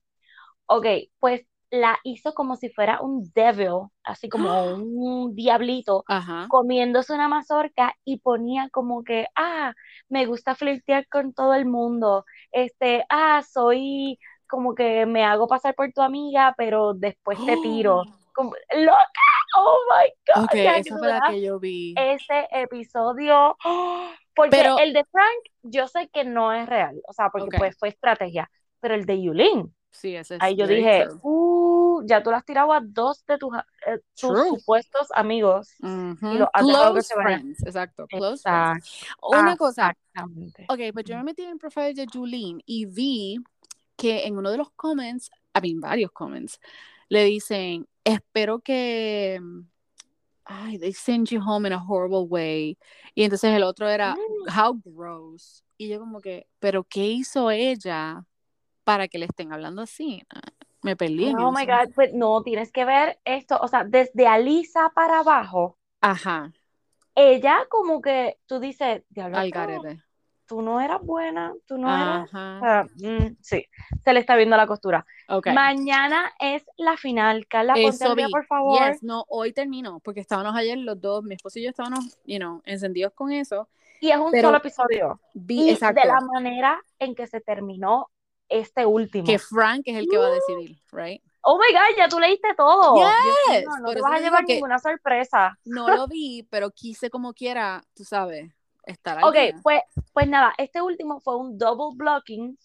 Ok, pues la hizo como si fuera un devil, así como un diablito, comiéndose una mazorca y ponía como que, ah, me gusta flirtear con todo el mundo, este, ah, soy como que me hago pasar por tu amiga, pero después te tiro. Como, ¡Loca! ¡Oh my God! Ok, esa fue la que yo vi. Ese episodio. Porque el de Frank, yo sé que no es real, o sea, porque pues fue estrategia, pero el de Yulin. Sí, ese es Ahí yo dije, uh, ya tú las tirabas dos de tus, eh, supuestos amigos y los Close friends, exacto. Close friends. Una cosa. Ok, pues yo me metí en el profile de Julene y vi que en uno de los comments, a mí varios comments, le dicen, espero que, ay, they send you home in a horrible way. Y entonces el otro era, mm. how gross. Y yo como que, pero ¿qué hizo ella para que le estén hablando así? Me peleé. Oh my God, pues no, tienes que ver esto, o sea, desde Alisa para abajo. Ajá. Ella como que, tú dices, diablo. Al tú no eras buena, tú no eras. Mm, sí, se le está viendo la costura. Mañana es la final, Carla, Eso por favor. no, hoy termino, porque estábamos ayer los dos, mi esposo y yo estábamos, you know, encendidos con eso. Y es un solo episodio. y de la manera en que se terminó este último. Que Frank es el que va a decidir, right? Oh my God, ya tú leíste todo. no, te vas a llevar ninguna sorpresa. No lo vi, pero quise como quiera, tú sabes estar Ok, pues, pues nada, este último fue un double blocking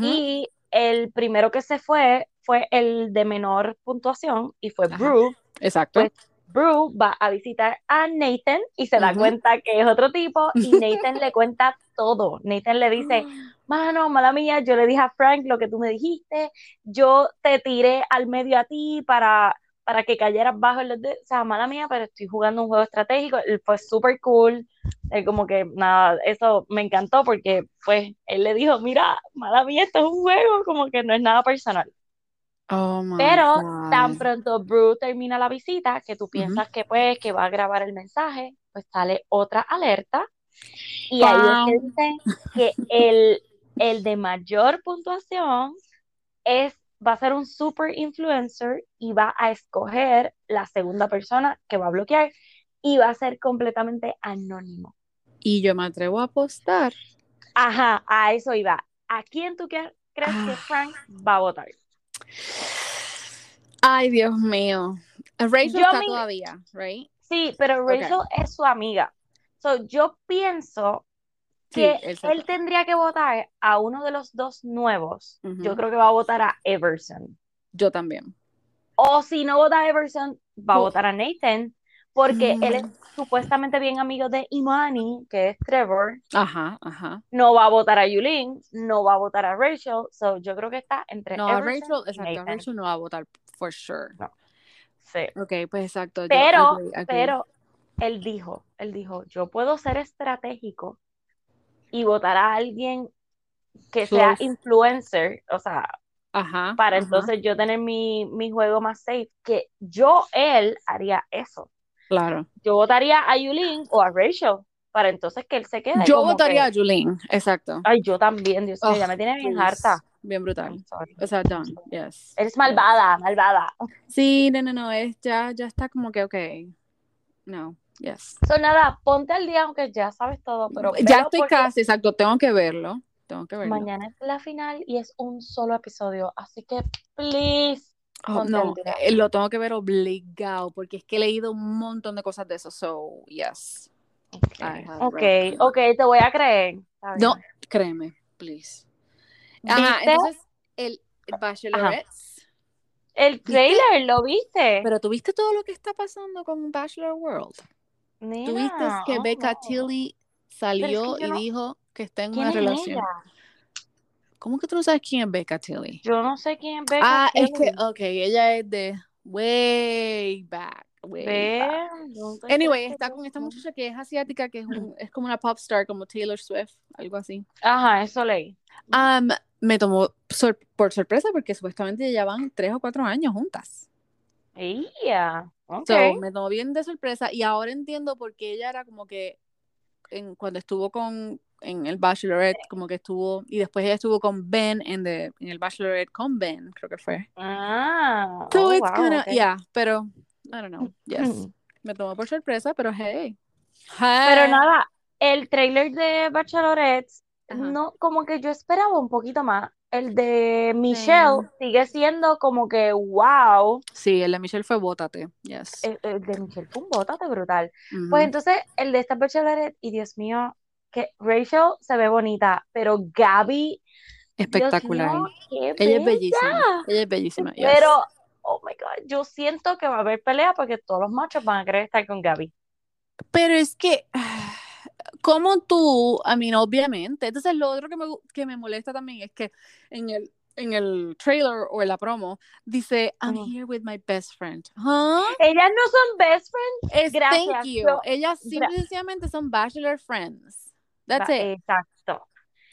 y el primero que se fue fue el de menor puntuación y fue Brew. Exacto. Pues, Brew va a visitar a Nathan y se da cuenta que es otro tipo y Nathan le cuenta todo. Nathan le dice, mano, mala mía, yo le dije a Frank lo que tú me dijiste, yo te tiré al medio a ti para para que cayeras bajo el o sea, mala mía, pero estoy jugando un juego estratégico, él fue súper cool, él como que nada, eso me encantó porque pues él le dijo, mira, mala mía, esto es un juego, como que no es nada personal. Oh my pero tan pronto Brew termina la visita, que tú piensas que pues que va a grabar el mensaje, pues sale otra alerta y ahí es que que el, el de mayor puntuación es va a ser un super influencer y va a escoger la segunda persona que va a bloquear y va a ser completamente anónimo. Y yo me atrevo a apostar. Ajá, a eso iba. ¿A quién tú crees que ah. Frank va a votar? Ay, Dios mío. Rachel está todavía, right? Sí, pero Rachel es su amiga. So, yo pienso que él, tendría que votar a uno de los dos nuevos. Yo creo que va a votar a Everson. Yo también. O si no vota a Everson, va a votar a Nathan, porque él es mm. supuestamente bien amigo de Imani, que es Trevor. Ajá, ajá. No va a votar a Yulin, no va a votar a Rachel, so yo creo que está entre No, a Rachel, exacto, Rachel no va a votar for sure. Sí. Ok, pues exacto. Pero, pero él dijo, él dijo, yo puedo ser estratégico y votar a alguien que sea influencer, o sea, ajá, para entonces yo tener mi, mi juego más safe, que yo, él, haría eso. Claro. Yo votaría a Yulin o a Rachel para entonces que él se quede. Yo votaría a Yulin, exacto. Ay, yo también, Dios mío, ya me tiene bien harta. Bien brutal. O sea, done, yes. Eres malvada, malvada. Sí, no, no, no, es, ya, ya está como que, ok, no, yes. So, nada, ponte al día, aunque ya sabes todo, pero... Ya estoy casi, exacto, tengo que verlo, tengo que verlo. Mañana es la final y es un solo episodio, así que, please, Oh, no, eh, lo tengo que ver obligado porque es que he leído un montón de cosas de eso. So, yes. Ok, ok, te voy a creer. No, créeme, please. Ajá, entonces, el, Bachelorette. El trailer, ¿lo viste? Pero tú viste todo lo que está pasando con Bachelor World. ¿Tú viste que Becca Tilly salió y dijo que está en una relación? ¿Cómo que tú no sabes quién es Becca Tilly? Yo no sé quién es Becca ah, es que, ok, ella es de way back. Way back. anyway, está con esta muchacha que es asiática, que es, es como una pop star, como Taylor Swift, algo así. Ajá, eso leí. Um, me tomó por sorpresa porque supuestamente ya van tres o cuatro años juntas. Yeah. Okay. So, me tomó bien de sorpresa y ahora entiendo por qué ella era como que en, cuando estuvo con, en el Bachelorette, como que estuvo, y después ella estuvo con Ben en, the, en el Bachelorette con Ben, creo que fue. Ah, so oh, it's wow, yeah, pero, I don't know, yes. Me tomó por sorpresa, pero hey. Pero nada, el trailer de Bachelorette, no, como que yo esperaba un poquito más. El de Michelle sigue siendo como que wow. Sí, el de Michelle fue bótate, yes. El, de Michelle fue un bótate brutal. Pues entonces, el de esta Bachelorette, y Dios mío, que Rachel se ve bonita, pero Gaby espectacular. ella es bellísima. Ella es bellísima. Pero, oh my God, yo siento que va a haber pelea porque todos los machos van a querer estar con Gaby. Pero es que, como tú, a mí, obviamente. Entonces, lo otro que me, que me molesta también es que en el, en el trailer o en la promo dice I'm here with my best friend. Ellas no son best friends. Gracias. Thank you. Ellas simplemente son bachelor friends. That's it. Exacto.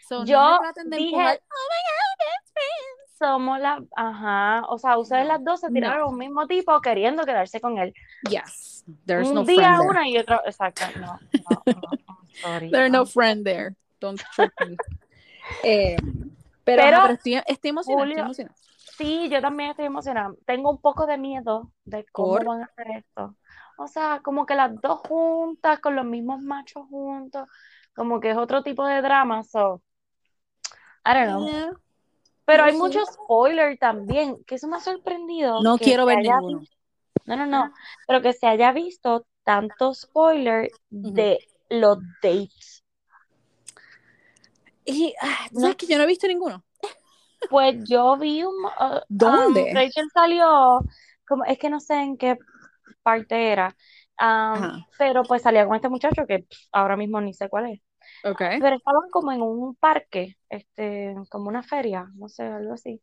So, Yo no dije, oh my God, best friends. Somos las, ajá, o sea, ustedes las dos se tiraron un mismo tipo queriendo quedarse con él. Yes, there's un no día friend una y otro, exacto, no, no, no sorry. There's no friend there, don't trick me. eh, pero, pero, pero estoy, estoy, emocionada, Julio, estoy emocionada. Sí, yo también estoy emocionada. Tengo un poco de miedo de cómo ¿Por? van a hacer esto. O sea, como que las dos juntas, con los mismos machos juntos como que es otro tipo de drama, so I don't know. Pero hay muchos spoilers también, que eso me ha sorprendido. No quiero ver ninguno. No, no, no, pero que se haya visto tanto spoiler de los dates. Y, ah, ¿sabes que yo no he visto ninguno? Pues yo vi un... Uh, ¿Dónde? Um, Rachel salió, como, es que no sé en qué parte era, um, pero pues salía con este muchacho que ahora mismo ni sé cuál es. Okay. Pero estaban como en un parque, este, como una feria, no sé, algo así.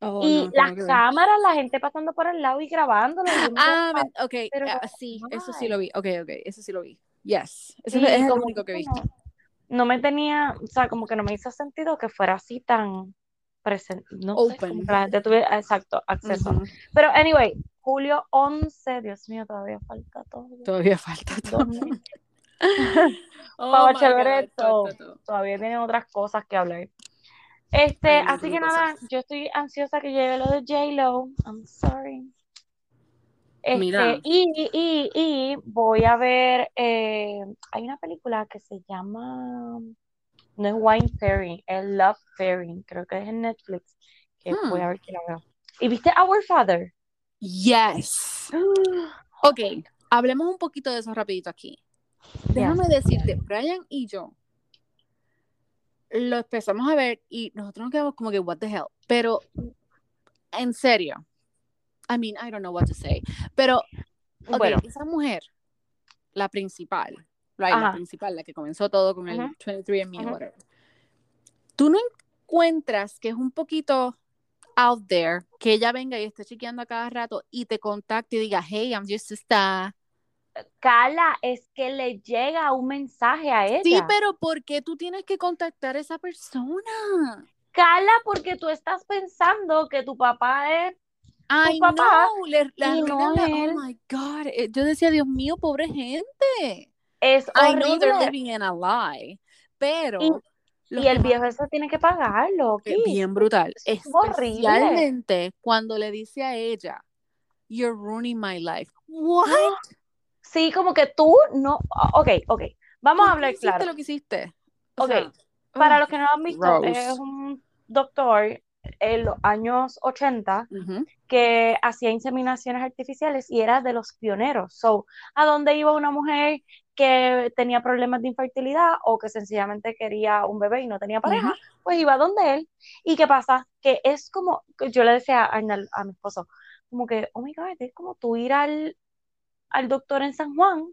Oh, y las cámaras, la gente pasando por el lado y grabándolo. ah, ok, ah, sí, eso sí lo vi, ok, ok, eso sí lo vi. Yes, eso es el único que he visto. No me tenía, o sea, como que no me hizo sentido que fuera así tan presente, no Open. Sé, la gente tuviera, exacto, acceso. Pero, anyway, julio 11, Dios mío, todavía falta todo. Todavía falta todo. oh todavía tienen otras cosas que hablar. Este, así que nada, yo estoy ansiosa que llegue lo de J-Lo. I'm sorry. Este, y, y, y, voy a ver, eh, hay una película que se llama, no es Wine Fairy, es Love Fairy, creo que es en Netflix, que voy a hmm. ver que la veo. ¿Y viste Our Father? Yes. Yes. ok, hablemos un poquito de eso rapidito aquí. Déjame decirte, Brian y yo lo empezamos a ver y nosotros nos quedamos como que, what the hell. Pero, en serio, I mean, I don't know what to say. Pero, bueno. esa mujer, la principal, right, la principal, la que comenzó todo con el 23andMe, Tú no encuentras que es un poquito out there que ella venga y esté chequeando a cada rato y te contacte y diga, hey, I'm just a Carla, es que le llega un mensaje a ella. Sí, pero ¿por qué tú tienes que contactar a esa persona? Carla, porque tú estás pensando que tu papá es Ay, papá. No, le, oh my God. Eh, yo decía, Dios mío, pobre gente. Es horrible. I know they're living in a lie, pero... Y, el viejo eso tiene que pagarlo. Es bien brutal. Es Especialmente cuando le dice a ella, You're ruining my life. What? Sí, como que tú no. Ok, ok. Vamos a hablar claro. hiciste lo que hiciste? ok. Para los que no han visto, es un doctor en los años 80 que hacía inseminaciones artificiales y era de los pioneros. So, a dónde iba una mujer que tenía problemas de infertilidad o que sencillamente quería un bebé y no tenía pareja, pues iba donde él. ¿Y qué pasa? Que es como, yo le decía a, a mi esposo, como que, oh my God, es como tú ir al, al doctor en San Juan,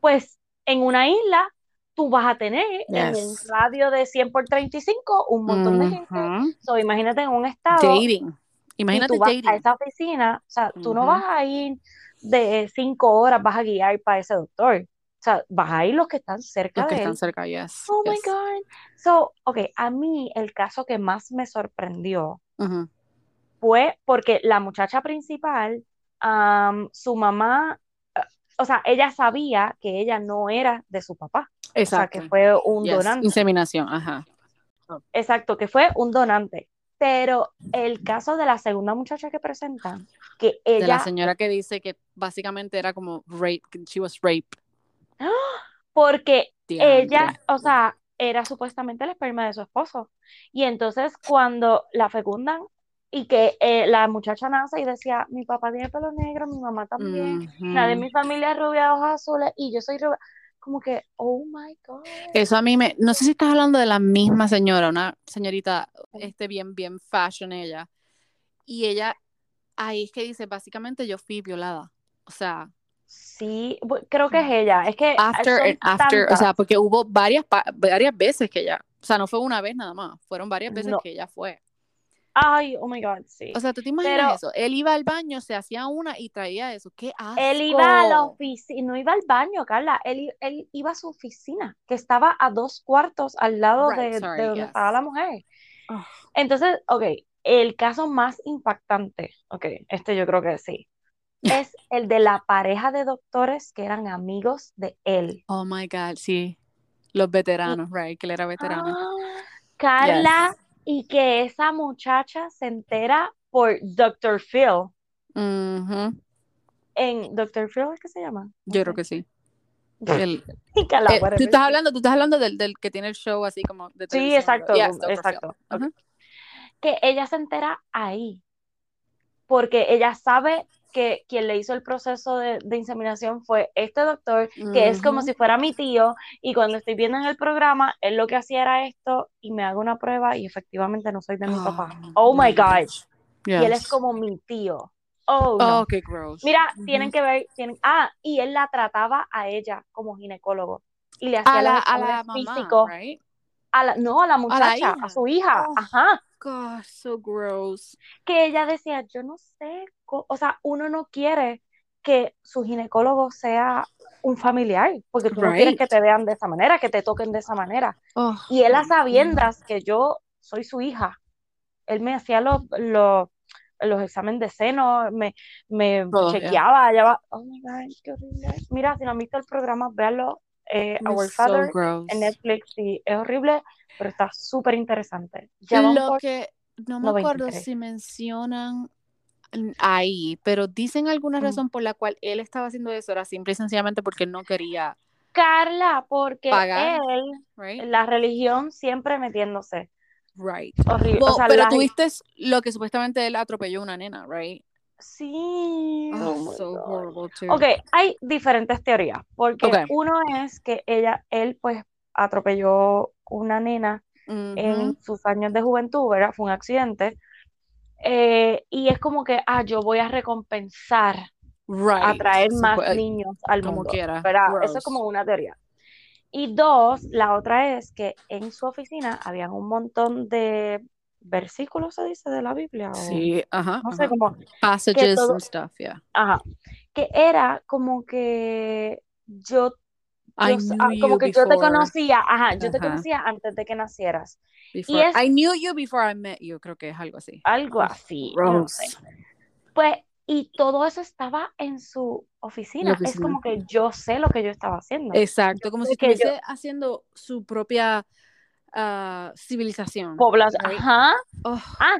pues en una isla tú vas a tener en un radio de 100 por 35 un montón de gente. So, imagínate en un estado. Dating. Imagínate tú vas a esa oficina, o sea, tú no vas a ir de cinco horas, vas a guiar para ese doctor. O sea, vas a ir los que están cerca los que están cerca, yes. Oh my God. So, ok, a mí el caso que más me sorprendió fue porque la muchacha principal su mamá, eh, o sea, ella sabía que ella no era de su papá. Exacto. O sea, que fue un donante. Inseminación, ajá. Exacto, que fue un donante. Pero el caso de la segunda muchacha que presentan, que ella... De la señora que dice que básicamente era como rape, she was raped. Porque ella, o sea, era supuestamente el esperma de su esposo. Y entonces cuando la fecundan, y que eh, la muchacha nace y decía, mi papá tiene pelo negro, mi mamá también, nadie de mi familia es rubia, ojos azules, y yo soy rubia. Como que, oh my God. Eso a mí me, no sé si estás hablando de la misma señora, una señorita, este bien, bien fashion ella, y ella, ahí es que dice, básicamente yo fui violada, o sea. Sí, creo que es ella, es que. After, after, o sea, porque hubo varias, varias veces que ella, o sea, no fue una vez nada más, fueron varias veces que ella fue. Ay, oh my God, sí. O sea, ¿tú te imaginas eso? Él iba al baño, se hacía una y traía eso. ¡Qué asco! Él iba a la oficina, no iba al baño, Carla. Él, él, iba a su oficina, que estaba a dos cuartos al lado de, donde estaba la mujer. Entonces, ok, el caso más impactante, ok, este yo creo que sí, es el de la pareja de doctores que eran amigos de él. Oh my God, sí. Los veteranos, right, que él era veterano. Ah, Carla y que esa muchacha se entera por Dr. Phil. En Dr. Phil es que se llama. Yo creo que sí. El, eh, tú estás hablando, tú estás hablando del, del, que tiene el show así como de Sí, exacto, exacto. Que ella se entera ahí. Porque ella sabe que quien le hizo el proceso de, inseminación fue este doctor, que es como si fuera mi tío, y cuando estoy viendo en el programa, él lo que hacía era esto, y me hago una prueba, y efectivamente no soy de mi papá. Oh, oh my God. Y él es como mi tío. Oh, oh qué gross. Mira, tienen que ver, tienen, ah, y él la trataba a ella como ginecólogo, y le hacía la, a la físico. A la, no, a la muchacha, a, su hija, oh. ajá. God, so gross. Que ella decía, yo no sé, o sea, uno no quiere que su ginecólogo sea un familiar, porque tú no quieres que te vean de esa manera, que te toquen de esa manera. Oh, y él a sabiendas que yo soy su hija, él me hacía los, los, los exámenes de seno, me, me oh, chequeaba, yeah. oh my God, qué horrible. Mira, si no han visto el programa, véanlo, eh, Our Father en Netflix, y es horrible, pero está súper interesante. Lo que no me acuerdo si mencionan ahí, pero dicen alguna mm. razón por la cual él estaba haciendo eso, era simple y sencillamente porque no quería. Carla, porque él, la religión siempre metiéndose. Right. Horrible. pero tuviste lo que supuestamente él atropelló a una nena, right? Sí. Oh, so horrible too. Ok, hay diferentes teorías, porque Okay. uno es que ella, él pues atropelló una nena en sus años de juventud, ¿verdad? Fue un accidente. Eh, y es como que, ah, yo voy a recompensar, Right. atraer más pues, niños al como mundo, quiera, ¿verdad? Eso es como una teoría. Y dos, la otra es que en su oficina habían un montón de versículos, se dice, de la Biblia, o Sí, ajá. no sé, como, Passages todo- and stuff, yeah. ajá, que era como que yo yo ah, como you que yo te before- conocía, ajá, yo te conocía antes de que nacieras. before- es- I knew you before I met you, creo que es algo así. Algo así. yo no sé. Pues, y todo eso estaba en su oficina. Es oficina. como que yo sé lo que yo estaba haciendo. Exacto, como sé si que yo- estuviese haciendo su propia ah, civilización. Población. right? Ajá. Oh, Ah,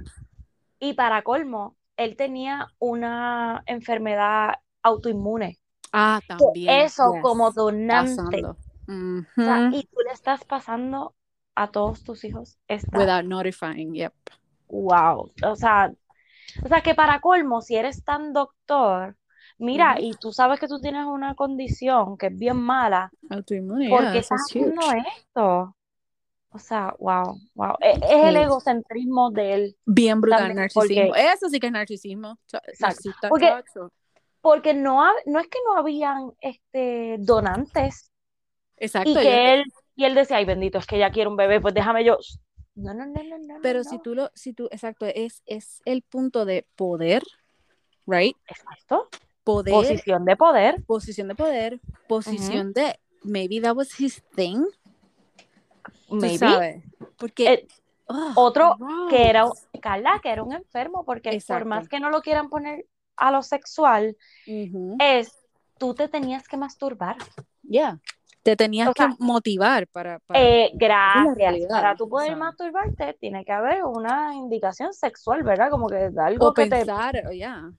y para colmo, él tenía una enfermedad autoinmune. ah, Que también. eso yes, como donante. O sea, y tú le estás pasando a todos tus hijos esta Without notifying, yep. wow, o sea, o sea que para colmo, si eres tan doctor, mira, y tú sabes que tú tienes una condición que es bien mala, Autoinmune, ¿por yeah, estás haciendo esto? O sea, wow, wow, es, es el egocentrismo de él, Bien brutal, También, narcisismo. porque- Eso sí que es narcisismo. Narcisista, Porque- porque no, ha- no es que no habían este, donantes Exacto. y que él, y él decía, ay bendito, es que ella quiere un bebé, pues déjame yo. No, no, no, no, no. Pero no, si tú lo, si tú, exacto, es, es el punto de poder, right? Exacto. Poder, Posición de poder. posición de poder, posición de maybe that was his thing. Maybe. sabes. Porque Eh, ugh, otro gross. que era, Carla, que era un enfermo, porque por más que no lo quieran poner a lo sexual, Ujú. es, tú te tenías que masturbar. Yeah. Te tenías O sea, que motivar para, para- Eh, gracias. realidad, Para tú poder o sea. masturbarte, tiene que haber una indicación sexual, ¿verdad? Como que de algo o que te... pensar, oh, yeah.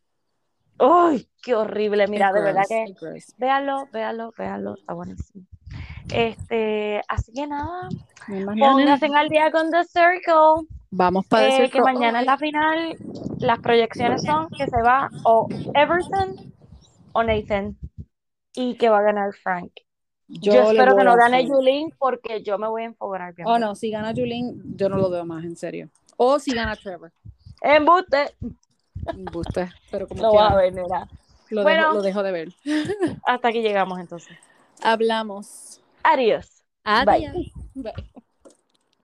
¡Uy, qué horrible! Mira, Es de verdad que... es gross. Véanlo, véanlo, véanlo, está buenísimo. Este, así que nada, pónganse al día con The Circle. Vamos para Eh, decir que mañana es la final. Las proyecciones son que se va o Everton o Nathan. Y que va a ganar Frank. Yo, espero que no gane. Yulín porque yo me voy a bien. Oh, no, si gana Julín, yo no lo veo más, en serio. O si gana Trevor. Embuste. Embuste, pero como quiera, va a ver, lo, Bueno. dejo, lo dejo de ver. Hasta aquí llegamos entonces. Hablamos. Adiós. Adiós. Bye.